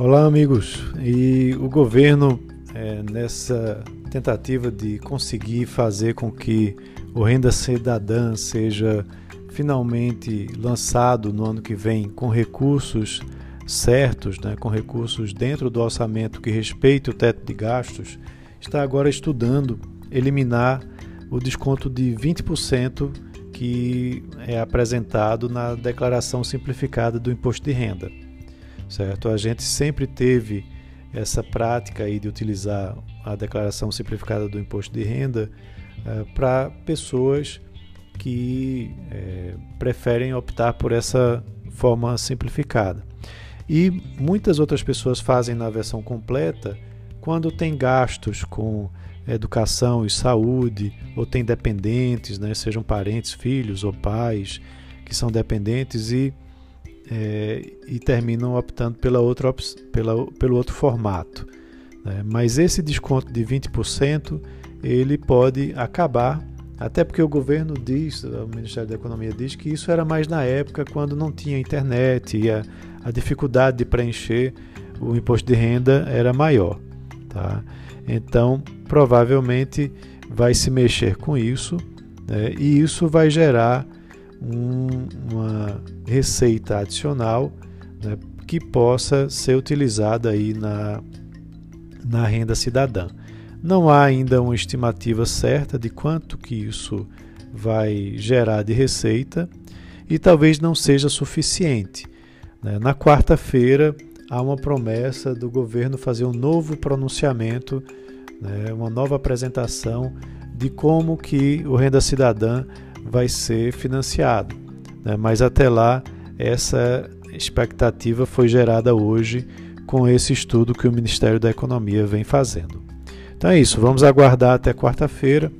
Olá, amigos. E o governo, é, nessa tentativa de conseguir fazer com que o Renda Cidadã seja finalmente lançado no ano que vem com recursos certos, né, com recursos dentro do orçamento que respeite o teto de gastos, está agora estudando eliminar o desconto de 20% que é apresentado na declaração simplificada do imposto de renda certo? A gente sempre teve essa prática aí de utilizar a declaração simplificada do imposto de renda uh, para pessoas que uh, preferem optar por essa forma simplificada. E muitas outras pessoas fazem na versão completa quando tem gastos com educação e saúde, ou tem dependentes, né, sejam parentes, filhos ou pais que são dependentes e é, e terminam optando pela outra, pela, pelo outro formato. Né? Mas esse desconto de 20% ele pode acabar, até porque o governo diz, o Ministério da Economia diz que isso era mais na época quando não tinha internet e a, a dificuldade de preencher o imposto de renda era maior. Tá? Então, provavelmente vai se mexer com isso né? e isso vai gerar um, uma receita adicional né, que possa ser utilizada aí na, na renda cidadã. Não há ainda uma estimativa certa de quanto que isso vai gerar de receita e talvez não seja suficiente. Né. Na quarta-feira há uma promessa do governo fazer um novo pronunciamento, né, uma nova apresentação de como que o Renda Cidadã vai ser financiado. Né? Mas até lá, essa expectativa foi gerada hoje com esse estudo que o Ministério da Economia vem fazendo. Então é isso, vamos aguardar até quarta-feira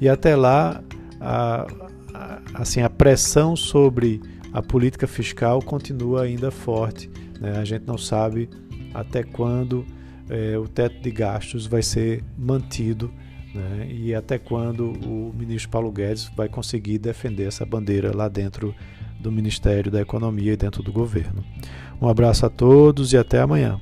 e até lá a, a, assim, a pressão sobre a política fiscal continua ainda forte. Né? A gente não sabe até quando é, o teto de gastos vai ser mantido né? e até quando o ministro Paulo Guedes vai conseguir defender essa bandeira lá dentro do Ministério da Economia e dentro do governo. Um abraço a todos e até amanhã.